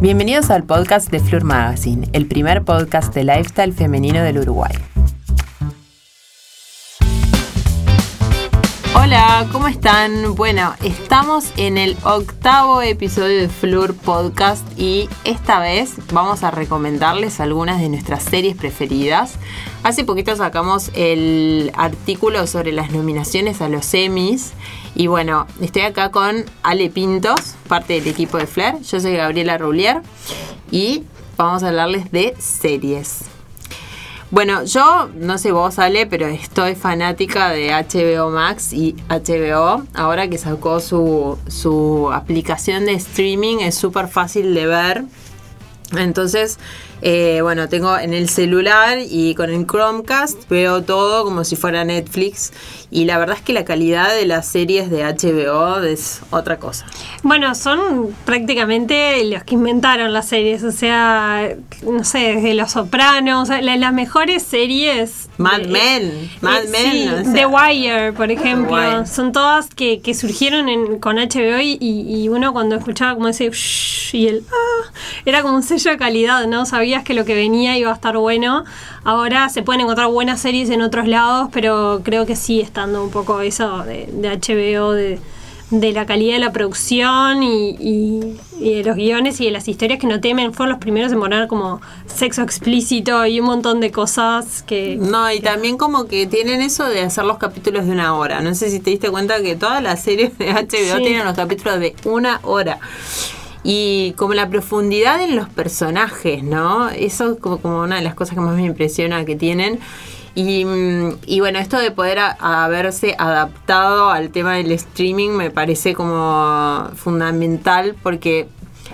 Bienvenidos al podcast de Fleur Magazine, el primer podcast de lifestyle femenino del Uruguay. Hola, ¿cómo están? Bueno, estamos en el octavo episodio de Fleur Podcast y esta vez vamos a recomendarles algunas de nuestras series preferidas. Hace poquito sacamos el artículo sobre las nominaciones a los Emmys y bueno, estoy acá con Ale Pintos, parte del equipo de Fleur. Yo soy Gabriela Roulier y vamos a hablarles de series. Bueno, yo no sé vos, Ale, pero estoy fanática de HBO Max y HBO. Ahora que sacó su, su aplicación de streaming, es súper fácil de ver. Entonces, eh, bueno, tengo en el celular y con el Chromecast veo todo como si fuera Netflix. Y la verdad es que la calidad de las series de HBO es otra cosa. Bueno, son prácticamente los que inventaron las series. O sea, no sé, desde Los Sopranos, las mejores series. Mad Men, Mad Men. The Wire, por ejemplo. Son todas que, surgieron con HBO y, uno cuando escuchaba como ese y el ah, era como un sello de calidad, ¿no? Sabías que lo que venía iba a estar bueno. Ahora se pueden encontrar buenas series en otros lados, pero creo que sí estando un poco eso de, HBO, de, la calidad de la producción y, de los guiones y de las historias que no temen. Fueron los primeros en poner como sexo explícito y un montón de cosas que... No, y también como que tienen eso de hacer los capítulos de una hora. No sé si te diste cuenta que todas las series de HBO tienen los capítulos de una hora y como la profundidad en los personajes, ¿no? Eso es como, una de las cosas que más me impresiona que tienen. Y, y bueno, esto de poder haberse adaptado al tema del streaming me parece como fundamental porque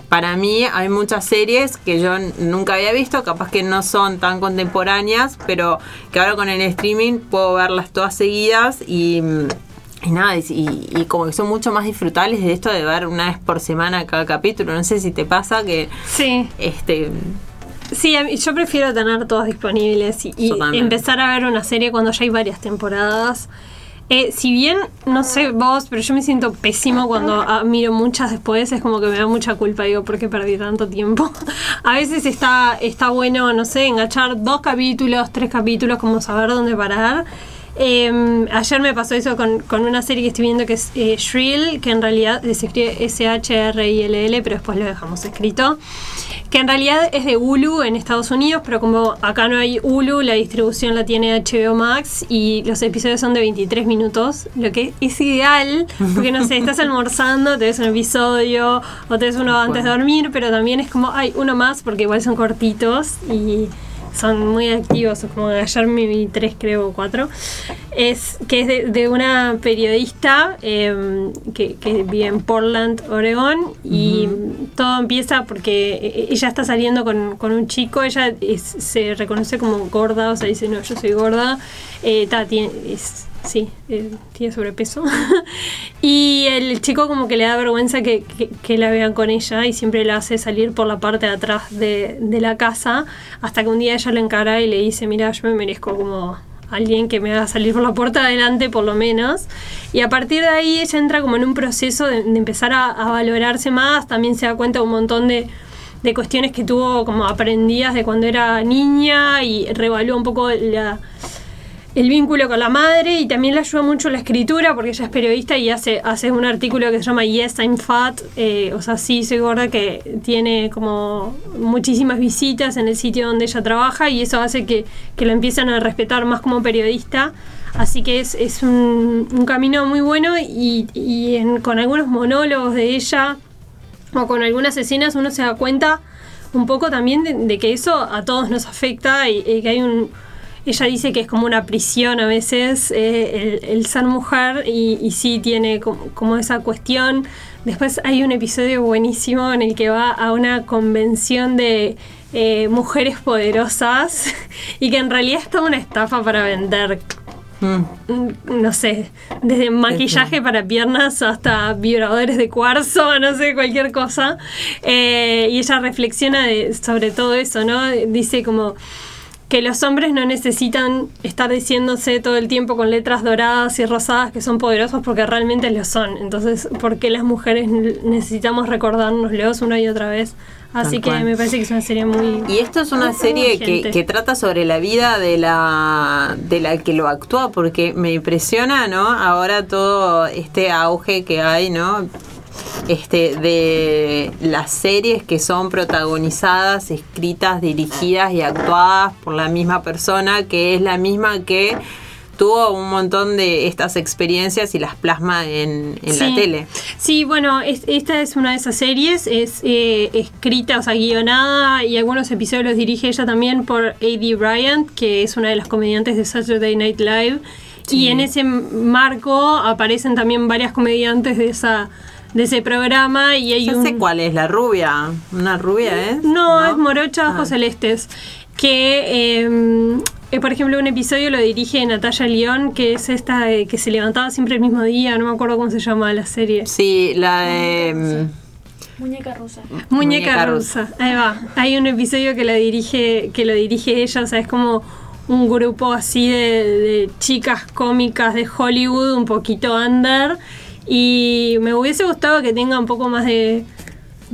para mí hay muchas series que yo nunca había visto, capaz que no son tan contemporáneas, pero que ahora con el streaming puedo verlas todas seguidas y y nada, y, como que son mucho más disfrutables de esto de ver una vez por semana cada capítulo. No sé si te pasa que. Sí. Este. Sí, yo prefiero tener todas disponibles y, empezar a ver una serie cuando ya hay varias temporadas. Eh, si bien, no sé vos, pero yo me siento pésimo cuando ah, miro muchas después, es como que me da mucha culpa, digo, ¿por qué perdí tanto tiempo? a veces está, está bueno, no sé, enganchar dos capítulos, tres capítulos, como saber dónde parar. Em, ayer me pasó eso con, una serie que estoy viendo que es eh, Shrill, que en realidad se escribe S-H-R-I-L-L, pero después lo dejamos escrito. Que en realidad es de Hulu en Estados Unidos, pero como acá no hay Hulu, la distribución la tiene HBO Max y los episodios son de 23 minutos, lo que es ideal, porque no sé, estás almorzando, te ves un episodio o te ves uno antes de dormir, pero también es como, hay uno más porque igual son cortitos y son muy activos, como ayer me vi tres, creo, cuatro, es que es de, una periodista em, que, vive en Portland, Oregón, y todo empieza porque e, ella está saliendo con, un chico, ella se reconoce como gorda, o sea, dice, no, yo soy gorda, eh, tiene, es, sí, eh, tiene sobrepeso. y el chico como que le da vergüenza que, la vean con ella y siempre la hace salir por la parte de atrás de, la casa, hasta que un día ella le encara y le dice, mira, yo me merezco como alguien que me haga salir por la puerta de adelante por lo menos. Y a partir de ahí ella entra como en un proceso de, empezar a, valorarse más, también se da cuenta de un montón de, de cuestiones que tuvo como aprendidas de cuando era niña y revalúa un poco la el vínculo con la madre y también le ayuda mucho la escritura porque ella es periodista y hace, hace un artículo que se llama Yes, I'm Fat, eh, o sea, sí, soy gorda, que tiene como muchísimas visitas en el sitio donde ella trabaja y eso hace que, que lo empiezan a respetar más como periodista. Así que es, es un, camino muy bueno y, y con algunos monólogos de ella o con algunas escenas uno se da cuenta un poco también de, que eso a todos nos afecta y que hay un ella dice que es como una prisión a veces eh, el, ser mujer y, sí tiene como, esa cuestión. Después hay un episodio buenísimo en el que va a una convención de eh, mujeres poderosas y que en realidad es toda una estafa para vender mm. no sé, desde maquillaje para piernas hasta vibradores de cuarzo, no sé, cualquier cosa. Eh, y ella reflexiona sobre todo eso, ¿no? Dice como que los hombres no necesitan estar diciéndose todo el tiempo con letras doradas y rosadas que son poderosos porque realmente lo son. Entonces, ¿por qué las mujeres necesitamos recordárnoslos una y otra vez? Así que me parece que es una serie muy... Y esto es una serie que, que, trata sobre la vida de la, de la que lo actúa, porque me impresiona, ¿no? Ahora todo este auge que hay, ¿no? Este, de las series que son protagonizadas, escritas, dirigidas y actuadas por la misma persona, que es la misma que tuvo un montón de estas experiencias y las plasma en, la tele. Sí, bueno, esta es una de esas series, es eh, escrita, o sea, guionada y algunos episodios los dirige ella también por A.D. Bryant, que es una de las comediantes de Saturday Night Live. Y en ese marco aparecen también varias comediantes de esa de ese programa y hay no sé cuál es, la rubia. Una rubia, ¿eh? No, es Morocha Ojos ah. Celestes. Que, em, eh, por ejemplo, un episodio lo dirige Natalia León, que es esta que se levantaba siempre el mismo día, no me acuerdo cómo se llama la serie. Sí, la de... Em, Muñeca rusa. Muñeca, rusa. Ahí va. Hay un episodio que la dirige, que lo dirige ella, o sea, es como un grupo así de, de chicas cómicas de Hollywood, un poquito under y me hubiese gustado que tenga un poco más de,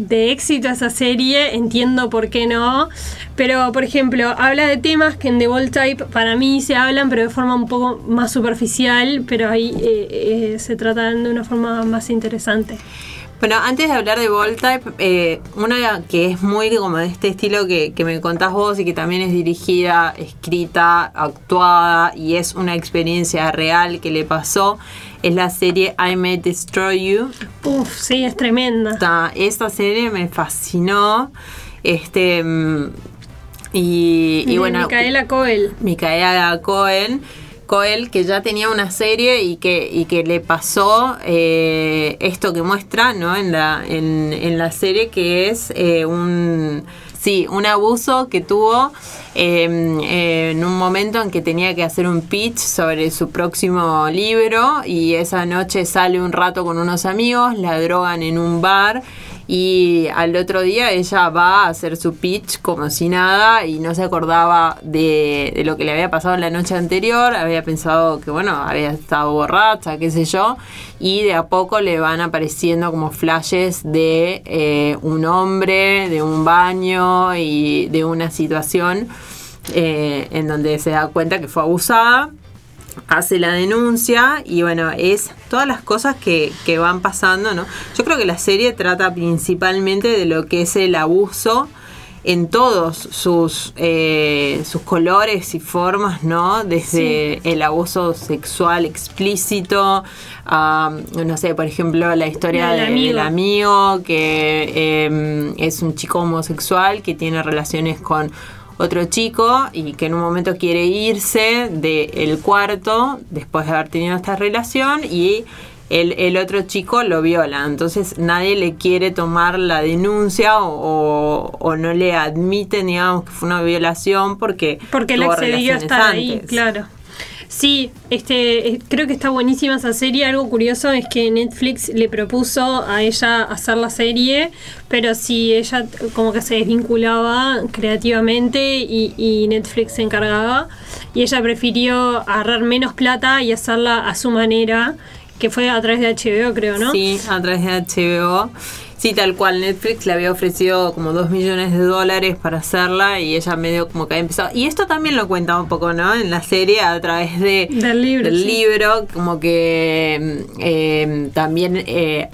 éxito esa serie, entiendo por qué no. Pero, por ejemplo, habla de temas que en The Bold Type para mí se hablan, pero de forma un poco más superficial, pero ahí eh, eh, se tratan de una forma más interesante. Bueno, antes de hablar de Voltype, eh, una que es muy como de este estilo que, que, me contás vos y que también es dirigida, escrita, actuada y es una experiencia real que le pasó, es la serie I May Destroy You. Uf, sí, es tremenda. esta serie me fascinó. Este. Mm, y, y bueno. Micaela Coel. Micaela Coel Coel, que ya tenía una serie y que, y que le pasó eh, esto que muestra ¿no? en, la, en, la serie, que es eh, un, sí, un abuso que tuvo em, en un momento en que tenía que hacer un pitch sobre su próximo libro y esa noche sale un rato con unos amigos, la drogan en un bar y al otro día ella va a hacer su pitch como si nada y no se acordaba de, lo que le había pasado la noche anterior, había pensado que bueno, había estado borracha, qué sé yo, y de a poco le van apareciendo como flashes de eh, un hombre, de un baño y de una situación eh, en donde se da cuenta que fue abusada hace la denuncia y bueno, es todas las cosas que, van pasando, ¿no? Yo creo que la serie trata principalmente de lo que es el abuso en todos sus, eh, sus colores y formas, ¿no? Desde el abuso sexual explícito, no sé, por ejemplo, la historia del amigo, que em, es un chico homosexual que tiene relaciones con otro chico y que en un momento quiere irse del cuarto después de haber tenido esta relación y el, otro chico lo viola. Entonces nadie le quiere tomar la denuncia o, no le admite, digamos, que fue una violación porque... Porque él accedió a estar ahí, claro. Sí, este, creo que está buenísima esa serie. Algo curioso es que Netflix le propuso a ella hacer la serie, pero si ella como que se desvinculaba creativamente y, Netflix se encargaba, y ella prefirió agarrar menos plata y hacerla a su manera, que fue a través de HBO, creo, ¿no? Sí, a través de HBO. Sí, tal cual. Netflix le había ofrecido como dos millones de dólares para hacerla y ella medio como que había empezado. Y esto también lo cuenta un poco, ¿no? En la serie a través de, del libro. Del libro, como que eh, también eh,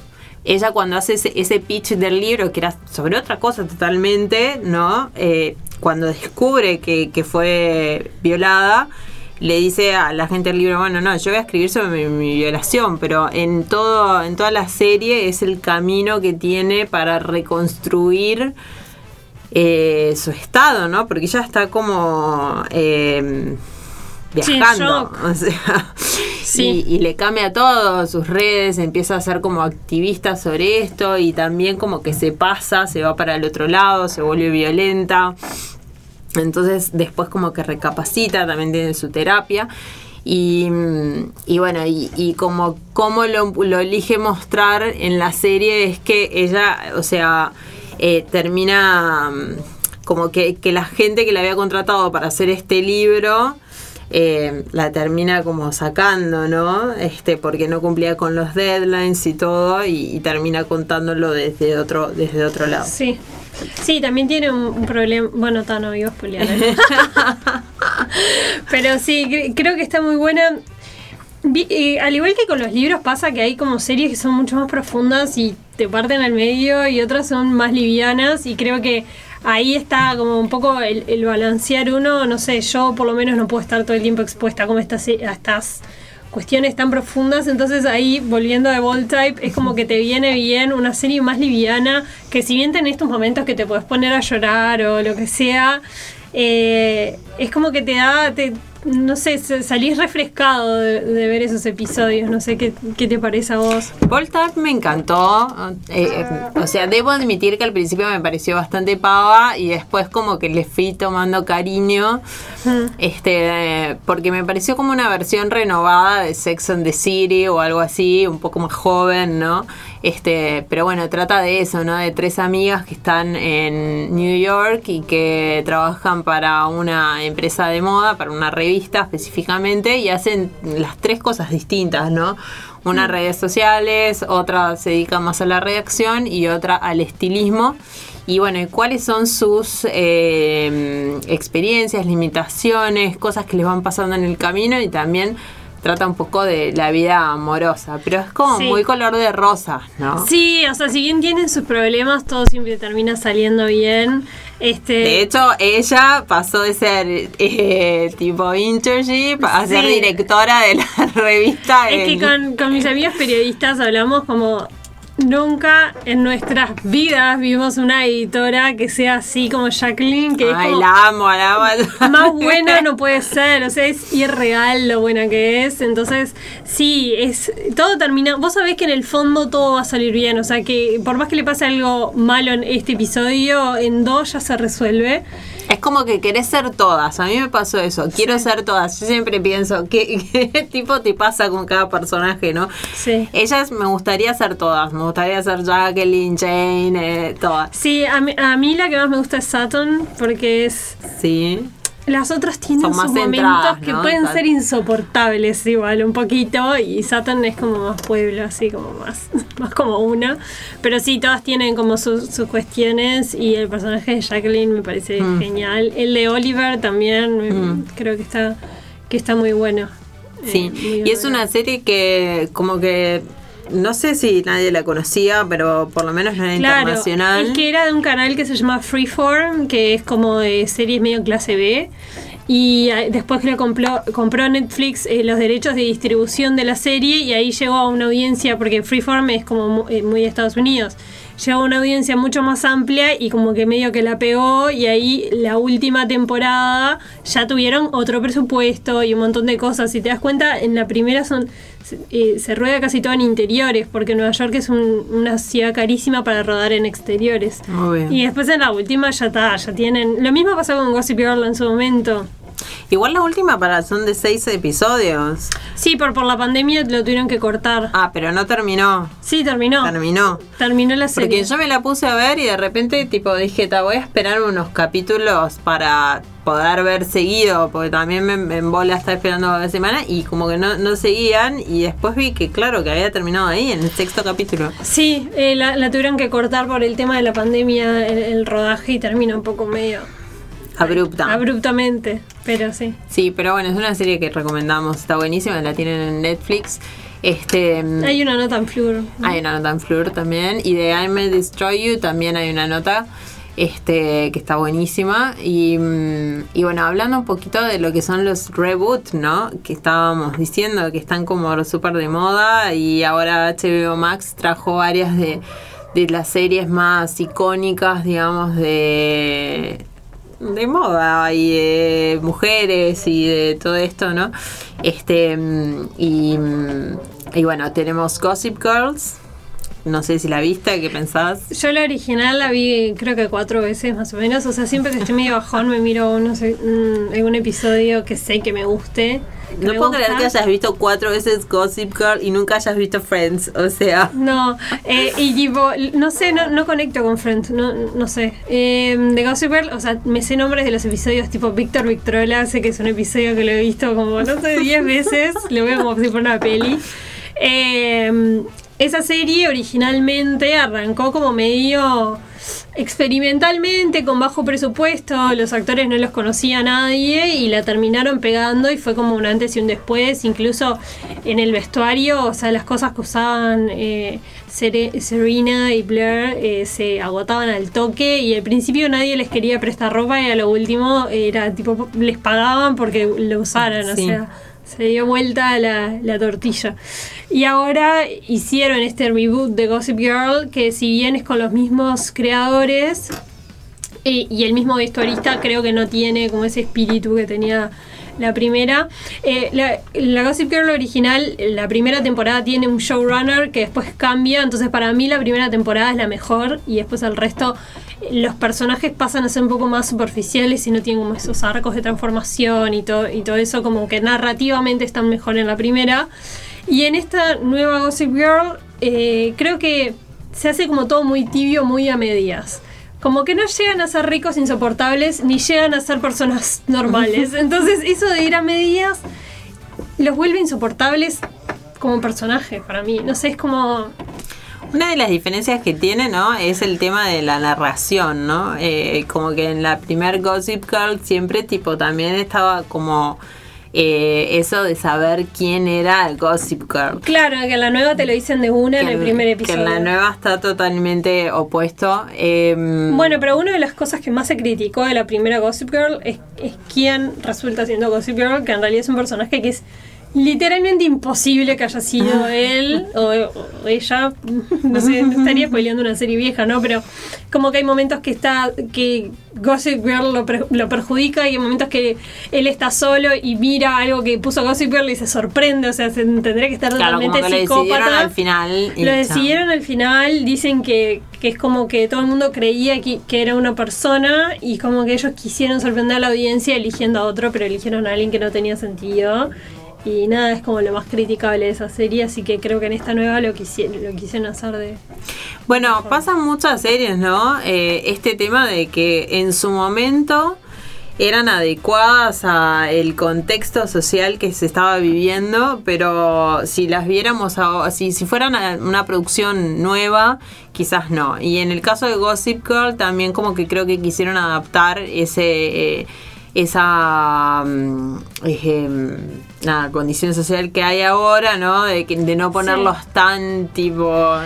ella cuando hace ese, pitch del libro, que era sobre otra cosa totalmente, ¿no? Eh, cuando descubre que, que fue violada le dice a la gente del libro, bueno, no, yo voy a escribir sobre mi, violación, pero en todo, en toda la serie es el camino que tiene para reconstruir eh, su estado, ¿no? Porque ya está como eh, viajando. o sea, sí. y, le cambia todo, sus redes, empieza a ser como activista sobre esto y también como que se pasa, se va para el otro lado, se vuelve violenta. Entonces después como que recapacita, también tiene su terapia. Y, bueno, y, como, como lo, elige mostrar en la serie es que ella, o sea, eh, termina como que, que la gente que la había contratado para hacer este libro eh, la termina como sacando, ¿no? Este, porque no cumplía con los deadlines y todo, y, termina contándolo desde otro, desde otro lado. Sí. Sí, también tiene un, problema. Bueno, está no iba ¿eh? Pero sí, creo que está muy buena. Eh, al igual que con los libros pasa que hay como series que son mucho más profundas y te parten al medio y otras son más livianas y creo que ahí está como un poco el, balancear uno, no sé, yo por lo menos no puedo estar todo el tiempo expuesta como estas, a estas cuestiones tan profundas, entonces ahí volviendo de Bold Type es como que te viene bien una serie más liviana, que si bien tenés estos momentos que te puedes poner a llorar o lo que sea, eh, es como que te da, no sé, salís refrescado de, ver esos episodios. No sé qué, te parece a vos. Voltap me encantó. Eh, eh, o sea, debo admitir que al principio me pareció bastante pava y después como que le fui tomando cariño. Este, porque me pareció como una versión renovada de Sex and the City o algo así, un poco más joven, ¿no? Este, pero bueno, trata de eso, ¿no? De tres amigas que están en New York y que trabajan para una empresa de moda, para una revista específicamente, y hacen las tres cosas distintas, ¿no? Una mm. redes sociales, otra se dedica más a la redacción y otra al estilismo. Y bueno, ¿cuáles son sus eh, experiencias, limitaciones, cosas que les van pasando en el camino y también trata un poco de la vida amorosa, pero es como muy color de rosa, ¿no? Sí, o sea, si bien tienen sus problemas, todo siempre termina saliendo bien. Este... De hecho, ella pasó de ser eh, tipo internship a ser directora de la revista. Es que con, con mis amigas periodistas hablamos como Nunca en nuestras vidas vimos una editora que sea así como Jacqueline, que Ay, la amo, la amo. Más buena no puede ser, o sea, es irreal lo buena que es. Entonces, sí, es todo termina. Vos sabés que en el fondo todo va a salir bien, o sea, que por más que le pase algo malo en este episodio, en dos ya se resuelve. Es como que querés ser todas. A mí me pasó eso. Quiero ser todas. Yo siempre pienso, ¿qué, tipo te pasa con cada personaje, no? Sí. Ellas me gustaría ser todas. Me gustaría ser Jacqueline, Jane, eh, todas. Sí, a mí, a mí la que más me gusta es Saturn porque es. Sí. Las otras tienen sus momentos que pueden ser insoportables igual un poquito y Saturn es como más pueblo, así como más, más como una. Pero sí, todas tienen como sus, cuestiones y el personaje de Jacqueline me parece mm. genial. El de Oliver también mm. creo que está, que está muy bueno. Sí, eh, y es una serie que como que no sé si nadie la conocía, pero por lo menos era internacional. Es que era de un canal que se llama Freeform, que es como de series medio clase B. Y ah, después que lo compró, compró Netflix eh, los derechos de distribución de la serie y ahí llegó a una audiencia, porque Freeform es como muy, eh, muy de Estados Unidos llegó a una audiencia mucho más amplia y como que medio que la pegó y ahí la última temporada ya tuvieron otro presupuesto y un montón de cosas. Si te das cuenta, en la primera son eh, se rueda casi todo en interiores, porque Nueva York es una ciudad carísima para rodar en exteriores. Y después en la última ya está, ya tienen... Lo mismo pasó con Gossip Girl en su momento. Igual la última para son de seis episodios. Sí, por, por la pandemia lo tuvieron que cortar. Ah, pero no terminó. Sí, terminó. Terminó. Terminó la serie. Porque yo me la puse a ver y de repente tipo dije, te voy a esperar unos capítulos para poder ver seguido, porque también me, me embola estar esperando la semana y como que no, no seguían y después vi que claro, que había terminado ahí en el sexto capítulo. Sí, eh, la, tuvieron que cortar por el tema de la pandemia, el, rodaje y termina un poco medio... Abrupta. Abruptamente, pero sí. Sí, pero bueno, es una serie que recomendamos, está buenísima, la tienen en Netflix. Este, hay una nota en Flur. Hay una nota en Flur también. Y de I May Destroy You también hay una nota este, que está buenísima. Mm, y, bueno, hablando un poquito de lo que son los reboots, ¿no? Que estábamos diciendo que están como súper de moda y ahora HBO Max trajo varias de, las series más icónicas, digamos, de, de moda y de mujeres y de todo esto, ¿no? Este, mm, y, mm, y bueno, tenemos Gossip Girls no sé si la viste, ¿qué pensás? Yo la original la vi creo que cuatro veces más o menos, o sea, siempre que estoy medio bajón me miro no sé, algún episodio que sé que me guste. no puedo creer que hayas visto cuatro veces Gossip Girl y nunca hayas visto Friends, o sea. No, eh, y tipo, no sé, no, no conecto con Friends, no, no sé. Eh, de Gossip Girl, o sea, me sé nombres de los episodios tipo Víctor Victrola, sé que es un episodio que lo he visto como, no sé, diez veces, lo veo como si fuera una peli. Eh, esa serie originalmente arrancó como medio experimentalmente, con bajo presupuesto, los actores no los conocía nadie y la terminaron pegando y fue como un antes y un después, incluso en el vestuario, o sea, las cosas que usaban eh, Serena y Blair eh, se agotaban al toque y al principio nadie les quería prestar ropa y a lo último era tipo, les pagaban porque lo usaran, o sea se dio vuelta la, la, tortilla. Y ahora hicieron este reboot de Gossip Girl, que si bien es con los mismos creadores y, el mismo vestuarista, creo que no tiene como ese espíritu que tenía la primera. Eh, la, Gossip Girl original, la primera temporada tiene un showrunner que después cambia, entonces para mí la primera temporada es la mejor y después el resto, los personajes pasan a ser un poco más superficiales y no tienen como esos arcos de transformación y todo, y todo eso, como que narrativamente están mejor en la primera. Y en esta nueva Gossip Girl, eh, creo que se hace como todo muy tibio, muy a medias como que no llegan a ser ricos insoportables ni llegan a ser personas normales. Entonces eso de ir a medias los vuelve insoportables como personaje para mí. No sé, es como... Una de las diferencias que tiene, ¿no? Es el tema de la narración, ¿no? Eh, como que en la primer Gossip Girl siempre tipo también estaba como eh, eso de saber quién era el Gossip Girl. Claro, que en la nueva te lo dicen de una en el primer episodio. Que en la nueva está totalmente opuesto. Em, bueno, pero una de las cosas que más se criticó de la primera Gossip Girl es, es quién resulta siendo Gossip Girl, que en realidad es un personaje que es literalmente imposible que haya sido él o, ella. No sé, estaría spoileando una serie vieja, ¿no? Pero como que hay momentos que está. que Gossip Girl lo, lo, perjudica y hay momentos que él está solo y mira algo que puso Gossip Girl y se sorprende. O sea, se tendría que estar totalmente como psicópata. Lo decidieron al final. Lo decidieron al final. Dicen que, que, es como que todo el mundo creía que, que era una persona y como que ellos quisieron sorprender a la audiencia eligiendo a otro, pero eligieron a alguien que no tenía sentido. Y nada, es como lo más criticable de esa serie, así que creo que en esta nueva lo, quisieron, lo quisieron hacer de... Bueno, pasan muchas series, ¿no? Eh, este tema de que en su momento eran adecuadas al contexto social que se estaba viviendo, pero si las viéramos, a, si, si fueran una producción nueva, quizás no. Y en el caso de Gossip Girl también como que creo que quisieron adaptar ese... Eh, esa mm, nada, condición social que hay ahora, ¿no? De, de no ponerlos tan tipo...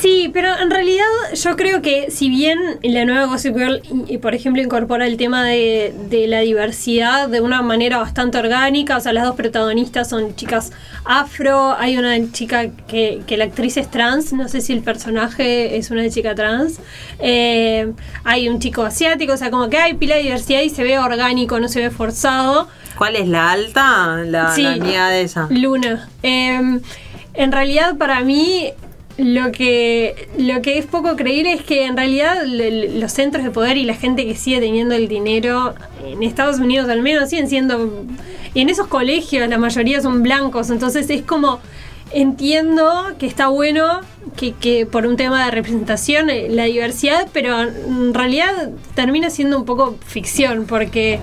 Sí, pero en realidad yo creo que si bien la nueva Gossip Girl, por ejemplo, incorpora el tema de, la diversidad de una manera bastante orgánica, o sea, las dos protagonistas son chicas afro, hay una chica que, la actriz es trans, no sé si el personaje es una chica trans, eh, hay un chico asiático, o sea, como que hay pila de diversidad y se ve orgánico, no se ve forzado. ¿Cuál es la alta? La, sí, de esa. Luna. Em, en realidad, para mí, lo que, lo que es poco creíble es que en realidad los centros de poder y la gente que sigue teniendo el dinero en Estados Unidos al menos siguen siendo... Y en esos colegios la mayoría son blancos, entonces es como... Entiendo que está bueno que, que por un tema de representación eh, la diversidad, pero en realidad termina siendo un poco ficción porque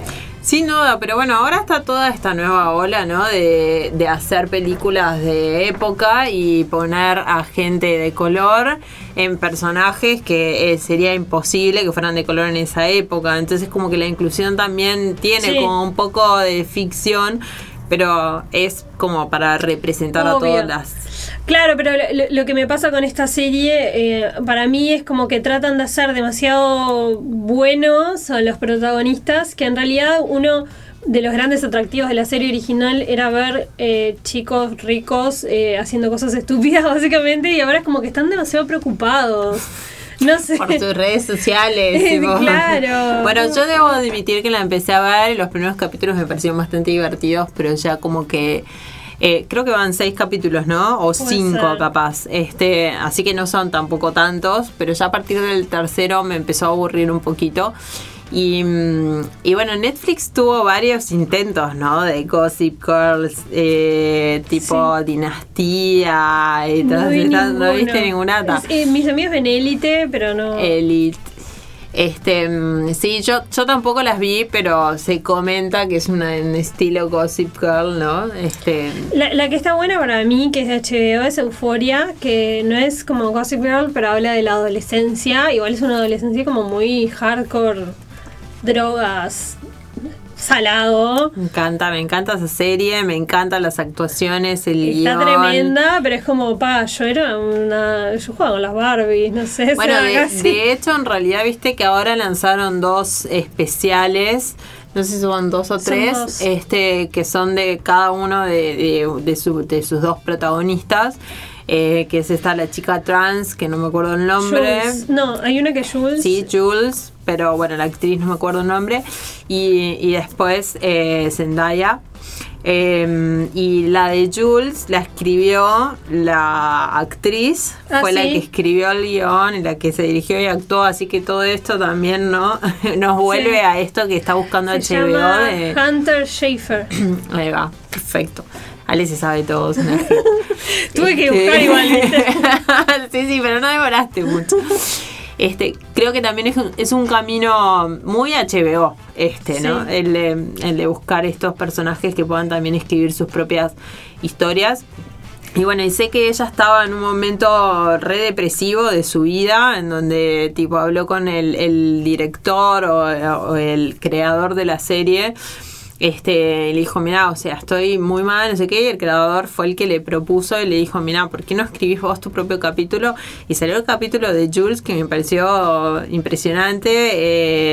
sin duda, pero bueno, ahora está toda esta nueva ola, ¿no? De, de hacer películas de época y poner a gente de color en personajes que eh, sería imposible que fueran de color en esa época. Entonces como que la inclusión también tiene como un poco de ficción, pero es como para representar a todas las Claro, pero lo, que me pasa con esta serie, eh, para mí es como que tratan de hacer demasiado buenos a los protagonistas, que en realidad uno de los grandes atractivos de la serie original era ver eh, chicos ricos eh, haciendo cosas estúpidas, básicamente, y ahora es como que están demasiado preocupados. No sé. Por tus redes sociales. claro. Bueno, yo debo admitir que la empecé a ver y los primeros capítulos me parecieron bastante divertidos, pero ya como que Eh, creo que van seis capítulos, ¿no? O cinco capaz. Este, así que no son tampoco tantos, pero ya a partir del tercero me empezó a aburrir un poquito. Y, y, bueno, Netflix tuvo varios intentos, ¿no? De Gossip Girls, eh, tipo Dinastía y todas no ¿No viste ninguna? Eh, mis amigos ven Elite, pero no. Elite. Este, mm, sí, yo, yo tampoco las vi, pero se comenta que es una en estilo Gossip Girl, ¿no? Este, la, que está buena para mí, que es de HBO, es Euphoria, que no es como Gossip Girl, pero habla de la adolescencia. Igual es una adolescencia como muy hardcore drogas salado. Me encanta, me encanta esa serie, me encantan las actuaciones, el Está tremenda, pero es como, pa, yo era una... Yo jugaba con las Barbies, no sé. Bueno, de, hecho, en realidad, viste que ahora lanzaron dos especiales no sé si son dos o tres, este, que son de cada uno de, de, sus dos protagonistas. Eh, que es esta la chica trans, que no me acuerdo el nombre. No, hay una que es Jules. Sí, Jules, pero bueno, la actriz no me acuerdo el nombre. Y, y después eh, Zendaya. Em, y la de Jules la escribió la actriz, ah, fue la que escribió el guion y la que se dirigió y actuó, así que todo esto también no nos vuelve a esto que está buscando HBO. de... Hunter Schaefer. Ahí va, perfecto. Ale se sabe todo. Tuve que buscar igual. sí, sí, pero no demoraste mucho. Este, creo que también es un, es un camino muy HBO, este, ¿no? El de, el de buscar estos personajes que puedan también escribir sus propias historias. Y bueno, y sé que ella estaba en un momento re depresivo de su vida, en donde tipo habló con el, el director o, el creador de la serie este, le dijo, mira, o sea, estoy muy mal, no sé qué, y el creador fue el que le propuso y le dijo, mira, ¿por qué no escribís vos tu propio capítulo? Y salió el capítulo de Jules, que me pareció impresionante,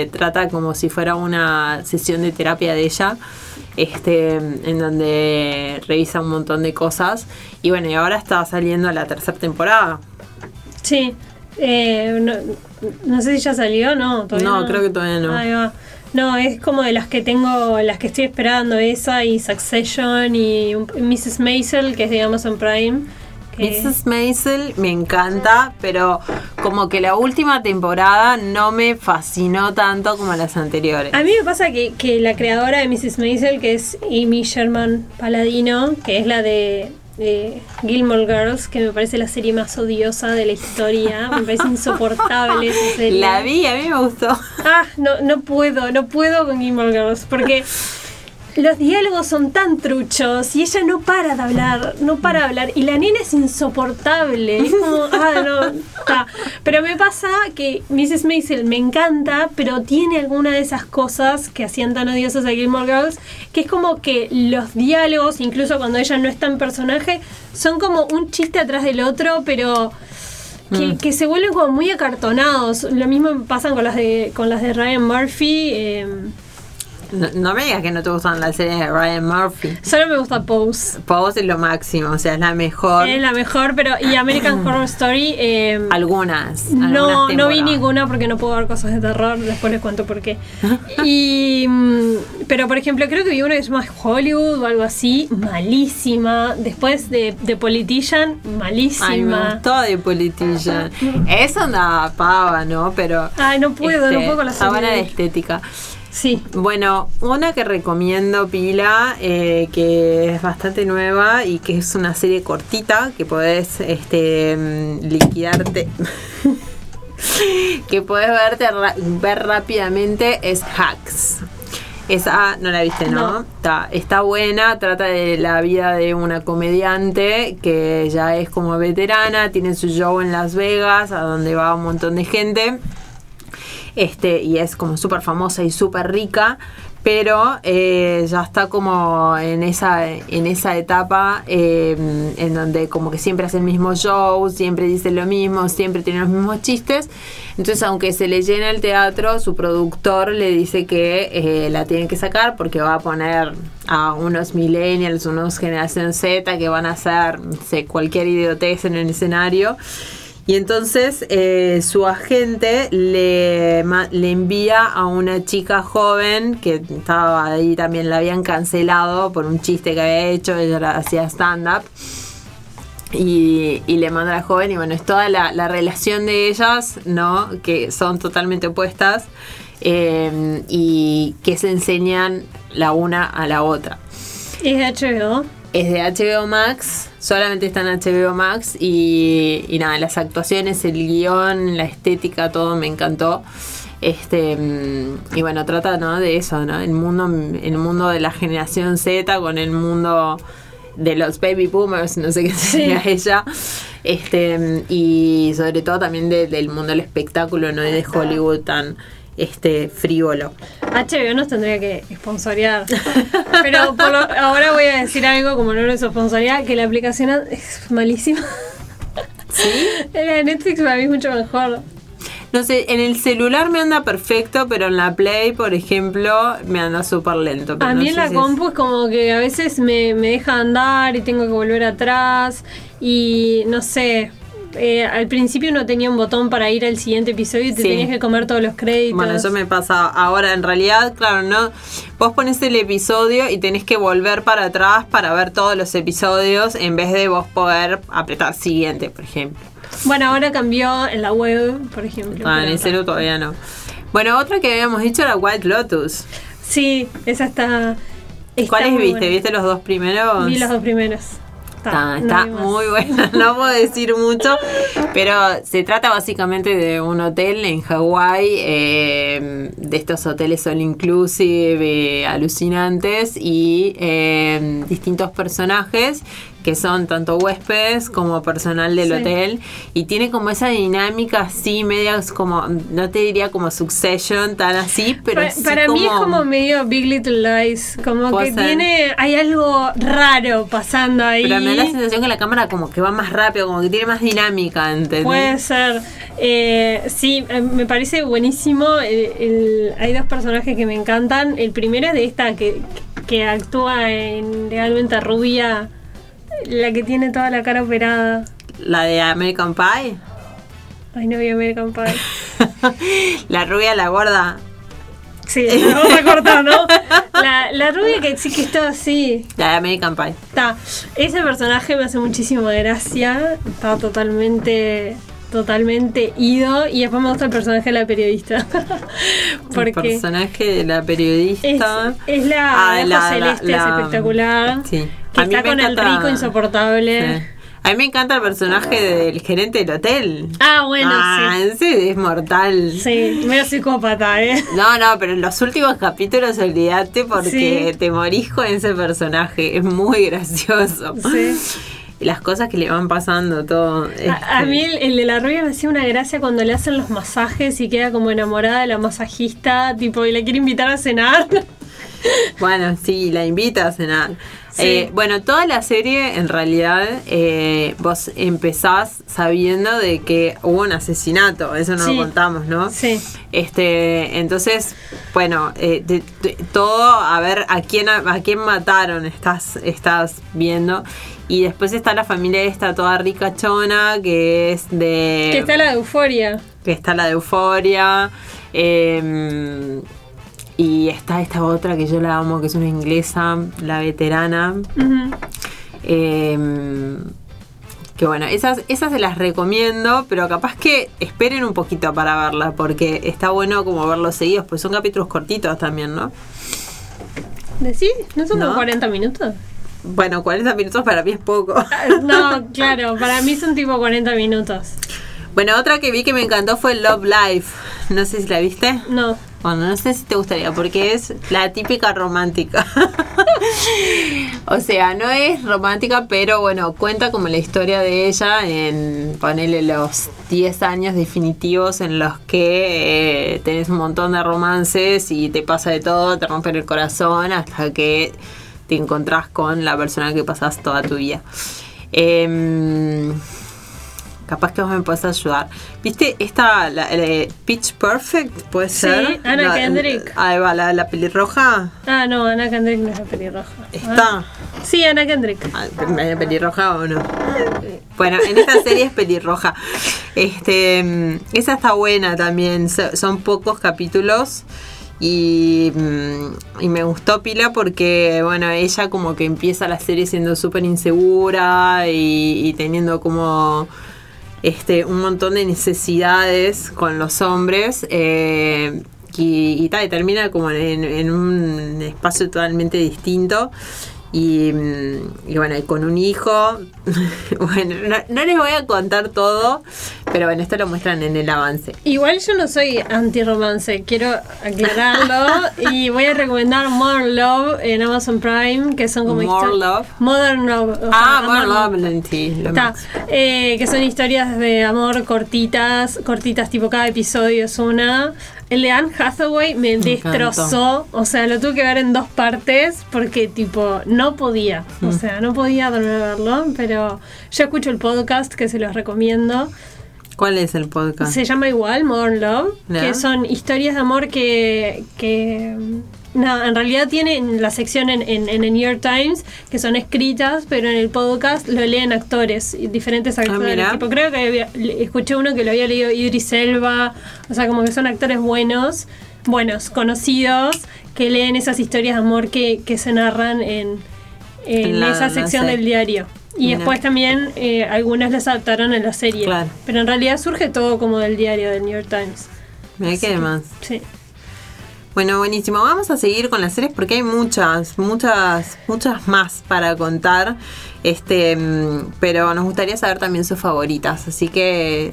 eh, trata como si fuera una sesión de terapia de ella, este, en donde revisa un montón de cosas, y bueno, y ahora está saliendo la tercera temporada. Sí, eh, no, sé si ya salió, no, todavía no. No, creo que todavía no. Ahí va. No, es como de las que tengo, las que estoy esperando, esa y Succession y Mrs. Maisel, que es de Amazon Prime. Mrs. Maisel me encanta, pero como que la última temporada no me fascinó tanto como las anteriores. A mí me pasa que, que la creadora de Mrs. Maisel, que es Amy Sherman Paladino, que es la de de Gilmore Girls, que me parece la serie más odiosa de la historia. Me parece insoportable esa serie. La vi, a mí me gustó. Ah, no, no puedo, no puedo con Gilmore Girls, porque los diálogos son tan truchos y ella no para de hablar, no para de hablar. Y la nena es insoportable. Es como, ah, no, está. Pero me pasa que Mrs. Maisel me encanta, pero tiene alguna de esas cosas que hacían tan odiosas a Gilmore Girls, que es como que los diálogos, incluso cuando ella no está en personaje, son como un chiste atrás del otro, pero... Que, mm. se vuelven como muy acartonados. Lo mismo pasa con las de, con las de Ryan Murphy. Eh, no, me digas que no te gustan las series de Ryan Murphy. Solo me gusta Pose. Pose es lo máximo, o sea, es la mejor. Es la mejor, pero. Y American Horror Story. Eh, algunas. No, no vi ninguna porque no puedo ver cosas de terror. Después les cuento por qué. y. Mm, pero por ejemplo, creo que vi una que se llama Hollywood o algo así. Malísima. Después de, de Politician, malísima. Ay, me gustó de Politician. Es una pava, ¿no? Pero. Ay, no puedo, no este, puedo con la serie. de estética. Sí. Bueno, una que recomiendo, Pila, eh, que es bastante nueva y que es una serie cortita que podés este, mm, liquidarte. que podés verte ver rápidamente es Hacks. Esa no la viste, ¿no? Está, está buena, trata de la vida de una comediante que ya es como veterana, tiene su show en Las Vegas, a donde va un montón de gente este, y es como súper famosa y súper rica, pero eh, ya está como en esa, en esa etapa eh, en donde como que siempre hace el mismo show, siempre dice lo mismo, siempre tiene los mismos chistes. Entonces, aunque se le llena el teatro, su productor le dice que eh, la tienen que sacar porque va a poner a unos millennials, unos generación Z que van a hacer cualquier idiotez en el escenario Y entonces eh, su agente le, le envía a una chica joven que estaba ahí también, la habían cancelado por un chiste que había hecho, ella hacía stand-up. Y, le manda a la joven y bueno, es toda la, relación de ellas, ¿no? Que son totalmente opuestas eh, y que se enseñan la una a la otra. ¿Es HBO? Es de HBO Max, solamente está en HBO Max y, nada, las actuaciones, el guion, la estética, todo me encantó. Este, y bueno, trata ¿no? de eso, ¿no? El mundo, el mundo de la generación Z con el mundo de los baby boomers, no sé qué sería ella. Este, y sobre todo también del mundo del espectáculo, ¿no? de Hollywood tan este frívolo. HBO nos tendría que sponsorear. Pero ahora voy a decir algo como no lo sponsoría, que la aplicación es malísima. ¿Sí? La Netflix para mí es mucho mejor. No sé, en el celular me anda perfecto, pero en la Play, por ejemplo, me anda súper lento. a mí en la compu es como que a veces me, me deja andar y tengo que volver atrás y no sé, eh, al principio no tenía un botón para ir al siguiente episodio y te tenías que comer todos los créditos. Bueno, eso me pasa ahora. En realidad, claro, no. Vos pones el episodio y tenés que volver para atrás para ver todos los episodios en vez de vos poder apretar siguiente, por ejemplo. Bueno, ahora cambió en la web, por ejemplo. Ah, en el celu todavía no. Bueno, otra que habíamos dicho era White Lotus. Sí, esa está. ¿Cuáles viste? ¿Viste los dos primeros? Vi los dos primeros. Está, muy buena, no puedo decir mucho, pero se trata básicamente de un hotel en Hawái, eh, de estos hoteles all inclusive, eh, alucinantes y eh, distintos personajes que son tanto huéspedes como personal del hotel y tiene como esa dinámica así media como no te diría como Succession tan así pero para, mí es como medio Big Little Lies como que tiene hay algo raro pasando ahí. Pero me da la sensación que la cámara como que va más rápido como que tiene más dinámica ¿entendés? puede ser. Eh, sí eh, me parece buenísimo hay dos personajes que me encantan. El primero es de esta que, que actúa en Legalmente Rubia la que tiene toda la cara operada. ¿La de American Pie? Ay, no vi American Pie. la rubia, la gorda. Sí, la vamos a cortar, ¿no? La, rubia que sí que está así. La de American Pie. Está. Ese personaje me hace muchísimo gracia. Está totalmente totalmente ido y después me gusta el personaje de la periodista. Porque el personaje de la periodista es, la, ah, celeste, es espectacular. Sí. Que está con el rico insoportable. A mí me encanta el personaje del gerente del hotel. Ah, bueno, ah, sí. es mortal. Sí, medio psicópata, ¿eh? No, no, pero en los últimos capítulos olvídate porque te morís con ese personaje. Es muy gracioso. Sí. Las cosas que le van pasando, todo. A, este. mí el, de la rubia me hacía una gracia cuando le hacen los masajes y queda como enamorada de la masajista, tipo, y la quiere invitar a cenar. Bueno, sí, la invita a cenar. Eh, bueno, toda la serie en realidad eh, vos empezás sabiendo de que hubo un asesinato, eso no lo contamos, ¿no? Sí. Este, entonces, bueno, eh, todo a ver a quién a, quién mataron estás estás viendo y después está la familia esta toda ricachona que es de que está la de Euforia, que está la de Euforia. Eh, y está esta otra que yo la amo, que es una inglesa, la veterana. Em, que bueno, esas, esas se las recomiendo, pero capaz que esperen un poquito para verla, porque está bueno como verlos seguidos, pues son capítulos cortitos también, ¿no? ¿Decís? ¿No son como 40 minutos? Bueno, 40 minutos para mí es poco. Ah, no, claro, para mí son tipo 40 minutos. Bueno, otra que vi que me encantó fue Love Life. No sé si la viste. No. Bueno, no sé si te gustaría, porque es la típica romántica. o sea, no es romántica, pero bueno, cuenta como la historia de ella en, ponerle los 10 años definitivos en los que eh, tenés un montón de romances y te pasa de todo, te rompen el corazón hasta que te encontrás con la persona que pasas toda tu vida. Eh, capaz que vos me podés ayudar. ¿Viste esta, la, Pitch Perfect? ¿Puede ser? Sí, Ana Kendrick. Ahí va, la, pelirroja. Ah, no, Ana Kendrick no es la pelirroja. ¿Está? Ah. Sí, Ana Kendrick. Ah, ¿Pelirroja o no? Bueno, en esta serie es pelirroja. Este, mm, esa está buena también. Son pocos capítulos. Y, mm, y, me gustó Pila porque, bueno, ella como que empieza la serie siendo súper insegura y, teniendo como este un montón de necesidades con los hombres. Eh, y, y, termina como en, un espacio totalmente distinto. Y, mm, y, bueno, y con un hijo. bueno, no, les voy a contar todo, pero bueno, esto lo muestran en el avance. Igual yo no soy anti-romance, quiero aclararlo. y voy a recomendar Modern Love en Amazon Prime, que son como More Love. Modern Love. ah, Modern Love, Está, eh, que son historias de amor cortitas, cortitas, tipo cada episodio es una. El de Anne Hathaway me, destrozó. O sea, lo tuve que ver en dos partes porque, tipo, no podía. O mm. sea, no podía dormir a verlo. Pero yo escucho el podcast que se los recomiendo. ¿Cuál es el podcast? Se llama igual Modern Love, que son historias de amor que, que no, en realidad tiene la sección en, en, el New York Times que son escritas, pero en el podcast lo leen actores, diferentes ah, actores. tipo, creo que escuché uno que lo había leído Idris Elba, o sea, como que son actores buenos, buenos, conocidos, que leen esas historias de amor que, que se narran en, en esa sección del diario. Y después también eh, algunas las adaptaron en la serie. Pero en realidad surge todo como del diario del New York Times. Mira qué más. Sí. Bueno, buenísimo. Vamos a seguir con las series porque hay muchas, muchas, muchas más para contar. Este, mm, pero nos gustaría saber también sus favoritas. Así que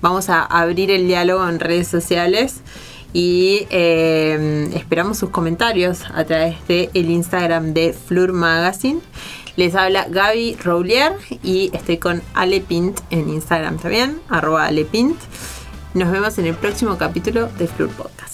vamos a abrir el diálogo en redes sociales y eh, esperamos sus comentarios a través del el Instagram de Flur Magazine. Les habla Gaby Roulier y estoy con Ale Pint en Instagram también, arroba Ale. Nos vemos en el próximo capítulo de Flur Podcast.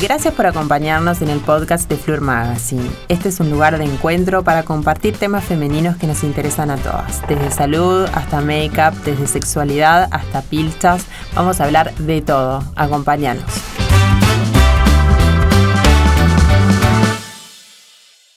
Gracias por acompañarnos en el podcast de Flur Magazine. Este es un lugar de encuentro para compartir temas femeninos que nos interesan a todas. Desde salud hasta make-up, desde sexualidad hasta pilchas. Vamos a hablar de todo. Acompáñanos.